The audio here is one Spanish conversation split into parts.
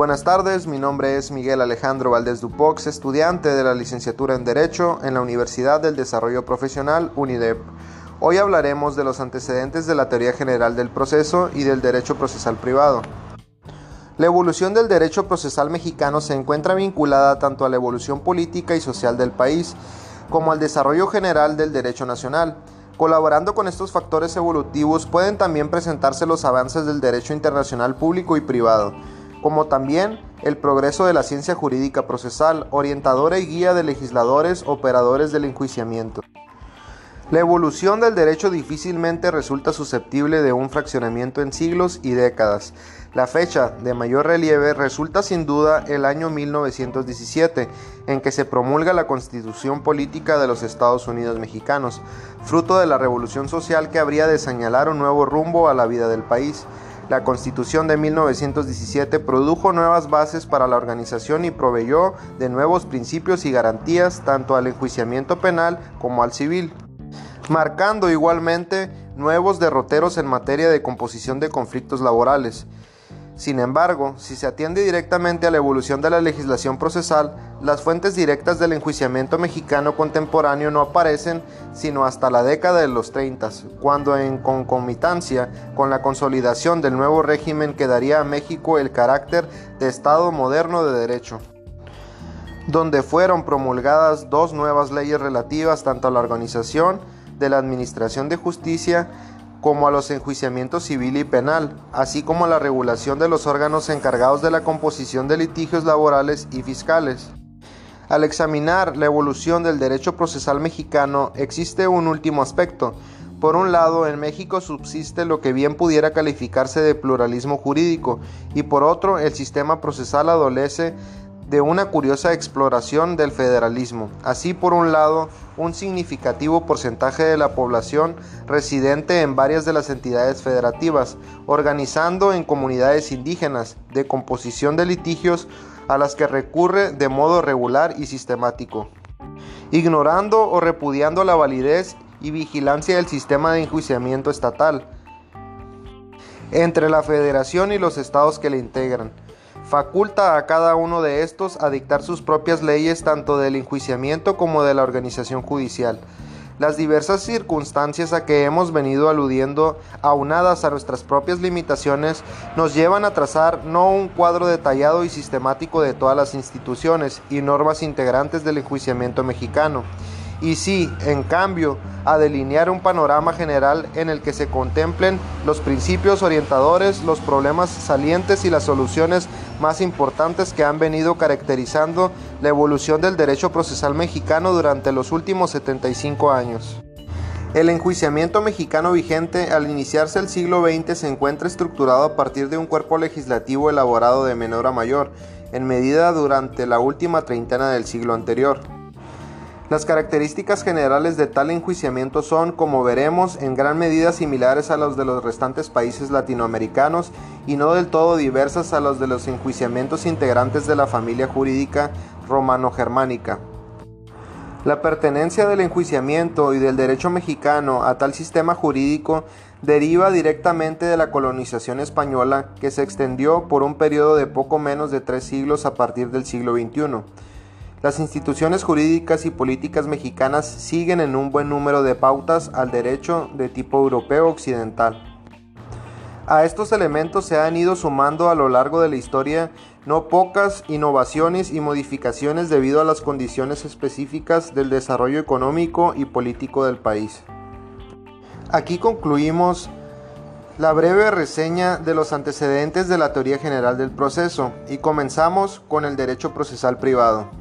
Buenas tardes, mi nombre es Miguel Alejandro Valdés Dupox, estudiante de la licenciatura en Derecho en la Universidad del Desarrollo Profesional UNIDEP. Hoy hablaremos de los antecedentes de la teoría general del proceso y del derecho procesal privado. La evolución del derecho procesal mexicano se encuentra vinculada tanto a la evolución política y social del país como al desarrollo general del derecho nacional. Colaborando con estos factores evolutivos pueden también presentarse los avances del derecho internacional público y privado como también el progreso de la ciencia jurídica procesal, orientadora y guía de legisladores, operadores del enjuiciamiento. La evolución del derecho difícilmente resulta susceptible de un fraccionamiento en siglos y décadas. La fecha de mayor relieve resulta sin duda el año 1917, en que se promulga la Constitución Política de los Estados Unidos Mexicanos, fruto de la revolución social que habría de señalar un nuevo rumbo a la vida del país. La Constitución de 1917 produjo nuevas bases para la organización y proveyó de nuevos principios y garantías tanto al enjuiciamiento penal como al civil, marcando igualmente nuevos derroteros en materia de composición de conflictos laborales. Sin embargo, si se atiende directamente a la evolución de la legislación procesal, las fuentes directas del enjuiciamiento mexicano contemporáneo no aparecen sino hasta la década de los 30, cuando en concomitancia con la consolidación del nuevo régimen quedaría a México el carácter de Estado moderno de derecho donde fueron promulgadas dos nuevas leyes relativas tanto a la organización de la Administración de Justicia como a los enjuiciamientos civil y penal, así como a la regulación de los órganos encargados de la composición de litigios laborales y fiscales. Al examinar la evolución del derecho procesal mexicano existe un último aspecto. Por un lado, en México subsiste lo que bien pudiera calificarse de pluralismo jurídico y por otro, el sistema procesal adolece de una curiosa exploración del federalismo. Así, por un lado, un significativo porcentaje de la población residente en varias de las entidades federativas, organizando en comunidades indígenas de composición de litigios a las que recurre de modo regular y sistemático, ignorando o repudiando la validez y vigilancia del sistema de enjuiciamiento estatal entre la federación y los estados que le integran faculta a cada uno de estos a dictar sus propias leyes tanto del enjuiciamiento como de la organización judicial. Las diversas circunstancias a que hemos venido aludiendo, aunadas a nuestras propias limitaciones, nos llevan a trazar no un cuadro detallado y sistemático de todas las instituciones y normas integrantes del enjuiciamiento mexicano, y sí, en cambio, a delinear un panorama general en el que se contemplen los principios orientadores, los problemas salientes y las soluciones más importantes que han venido caracterizando la evolución del derecho procesal mexicano durante los últimos 75 años. El enjuiciamiento mexicano vigente al iniciarse el siglo XX se encuentra estructurado a partir de un cuerpo legislativo elaborado de menor a mayor, en medida durante la última treintena del siglo anterior. Las características generales de tal enjuiciamiento son, como veremos, en gran medida similares a los de los restantes países latinoamericanos y no del todo diversas a los de los enjuiciamientos integrantes de la familia jurídica romano-germánica. La pertenencia del enjuiciamiento y del derecho mexicano a tal sistema jurídico deriva directamente de la colonización española que se extendió por un periodo de poco menos de tres siglos a partir del siglo XXI. Las instituciones jurídicas y políticas mexicanas siguen en un buen número de pautas al derecho de tipo europeo occidental. A estos elementos se han ido sumando a lo largo de la historia no pocas innovaciones y modificaciones debido a las condiciones específicas del desarrollo económico y político del país. Aquí concluimos la breve reseña de los antecedentes de la teoría general del proceso y comenzamos con el derecho procesal privado.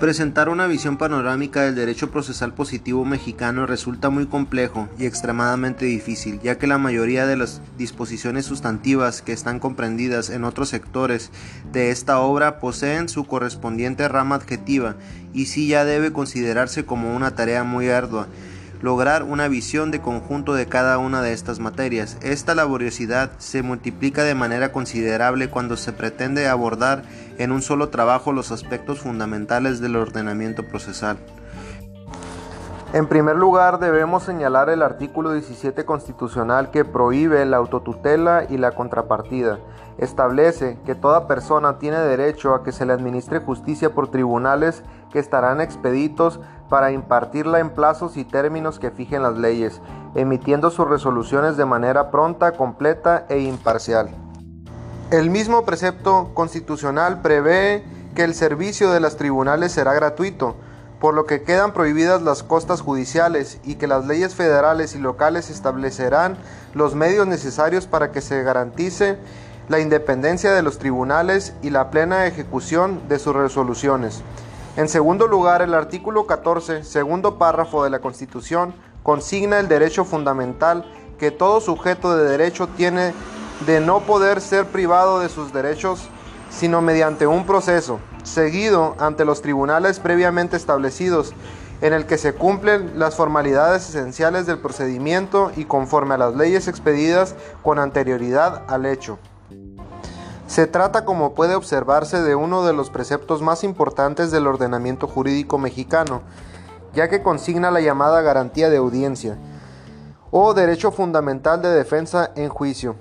Presentar una visión panorámica del derecho procesal positivo mexicano resulta muy complejo y extremadamente difícil, ya que la mayoría de las disposiciones sustantivas que están comprendidas en otros sectores de esta obra poseen su correspondiente rama adjetiva y sí ya debe considerarse como una tarea muy ardua lograr una visión de conjunto de cada una de estas materias. Esta laboriosidad se multiplica de manera considerable cuando se pretende abordar en un solo trabajo los aspectos fundamentales del ordenamiento procesal. En primer lugar, debemos señalar el artículo 17 constitucional que prohíbe la autotutela y la contrapartida. Establece que toda persona tiene derecho a que se le administre justicia por tribunales que estarán expeditos para impartirla en plazos y términos que fijen las leyes, emitiendo sus resoluciones de manera pronta, completa e imparcial. El mismo precepto constitucional prevé que el servicio de los tribunales será gratuito, por lo que quedan prohibidas las costas judiciales y que las leyes federales y locales establecerán los medios necesarios para que se garantice la independencia de los tribunales y la plena ejecución de sus resoluciones. En segundo lugar, el artículo 14, segundo párrafo de la Constitución, consigna el derecho fundamental que todo sujeto de derecho tiene de no poder ser privado de sus derechos sino mediante un proceso seguido ante los tribunales previamente establecidos, en el que se cumplen las formalidades esenciales del procedimiento y conforme a las leyes expedidas con anterioridad al hecho. Se trata, como puede observarse, de uno de los preceptos más importantes del ordenamiento jurídico mexicano, ya que consigna la llamada garantía de audiencia o derecho fundamental de defensa en juicio,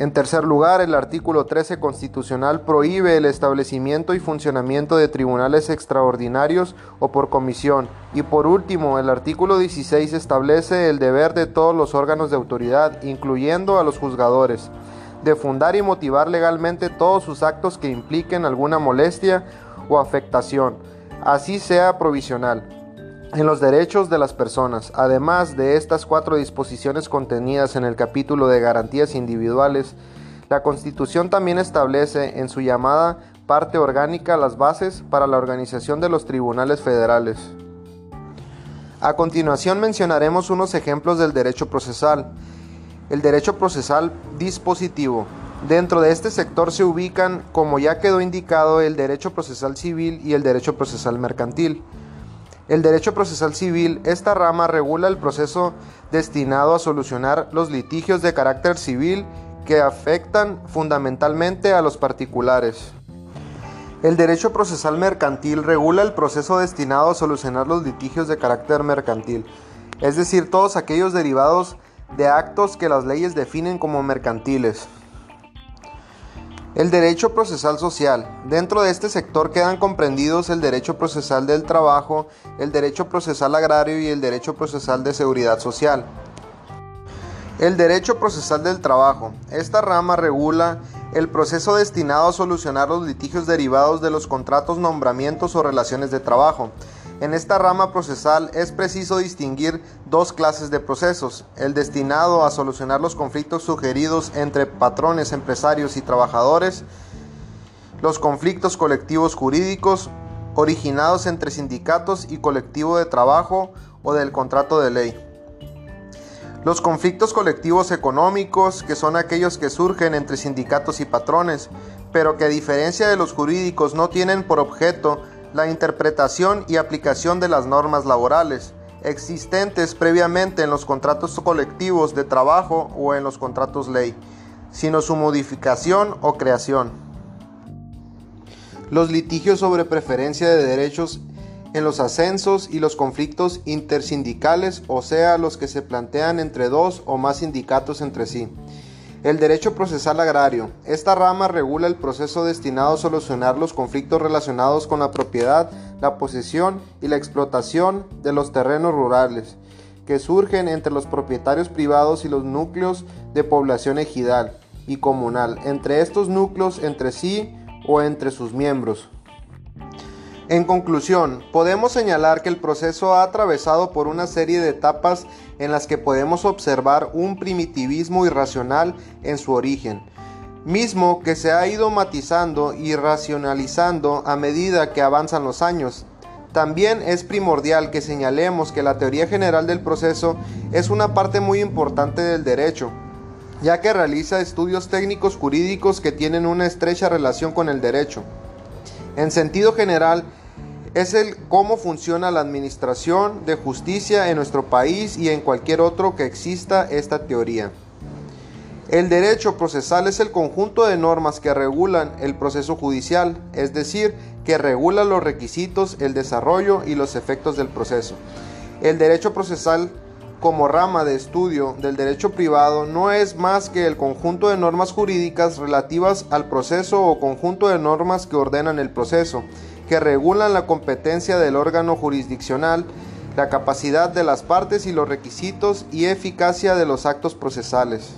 en tercer lugar, el artículo 13 constitucional prohíbe el establecimiento y funcionamiento de tribunales extraordinarios o por comisión. Y por último, el artículo 16 establece el deber de todos los órganos de autoridad, incluyendo a los juzgadores, de fundar y motivar legalmente todos sus actos que impliquen alguna molestia o afectación, así sea provisional en los derechos de las personas. Además de estas cuatro disposiciones contenidas en el capítulo de garantías individuales, la Constitución también establece en su llamada parte orgánica las bases para la organización de los tribunales federales. A continuación mencionaremos unos ejemplos del derecho procesal. El derecho procesal dispositivo. Dentro de este sector se ubican, como ya quedó indicado, el derecho procesal civil y el derecho procesal mercantil. El derecho procesal civil, esta rama regula el proceso destinado a solucionar los litigios de carácter civil que afectan fundamentalmente a los particulares. El derecho procesal mercantil regula el proceso destinado a solucionar los litigios de carácter mercantil, es decir, todos aquellos derivados de actos que las leyes definen como mercantiles. El derecho procesal social. Dentro de este sector quedan comprendidos el derecho procesal del trabajo, el derecho procesal agrario y el derecho procesal de seguridad social. El derecho procesal del trabajo. Esta rama regula el proceso destinado a solucionar los litigios derivados de los contratos, nombramientos o relaciones de trabajo. En esta rama procesal es preciso distinguir dos clases de procesos, el destinado a solucionar los conflictos sugeridos entre patrones, empresarios y trabajadores, los conflictos colectivos jurídicos originados entre sindicatos y colectivo de trabajo o del contrato de ley. Los conflictos colectivos económicos, que son aquellos que surgen entre sindicatos y patrones, pero que a diferencia de los jurídicos no tienen por objeto la interpretación y aplicación de las normas laborales existentes previamente en los contratos colectivos de trabajo o en los contratos ley, sino su modificación o creación. Los litigios sobre preferencia de derechos en los ascensos y los conflictos intersindicales, o sea, los que se plantean entre dos o más sindicatos entre sí. El derecho procesal agrario. Esta rama regula el proceso destinado a solucionar los conflictos relacionados con la propiedad, la posesión y la explotación de los terrenos rurales, que surgen entre los propietarios privados y los núcleos de población ejidal y comunal, entre estos núcleos entre sí o entre sus miembros. En conclusión, podemos señalar que el proceso ha atravesado por una serie de etapas en las que podemos observar un primitivismo irracional en su origen, mismo que se ha ido matizando y racionalizando a medida que avanzan los años. También es primordial que señalemos que la teoría general del proceso es una parte muy importante del derecho, ya que realiza estudios técnicos jurídicos que tienen una estrecha relación con el derecho. En sentido general, es el cómo funciona la administración de justicia en nuestro país y en cualquier otro que exista esta teoría. El derecho procesal es el conjunto de normas que regulan el proceso judicial, es decir, que regula los requisitos, el desarrollo y los efectos del proceso. El derecho procesal como rama de estudio del derecho privado no es más que el conjunto de normas jurídicas relativas al proceso o conjunto de normas que ordenan el proceso, que regulan la competencia del órgano jurisdiccional, la capacidad de las partes y los requisitos y eficacia de los actos procesales.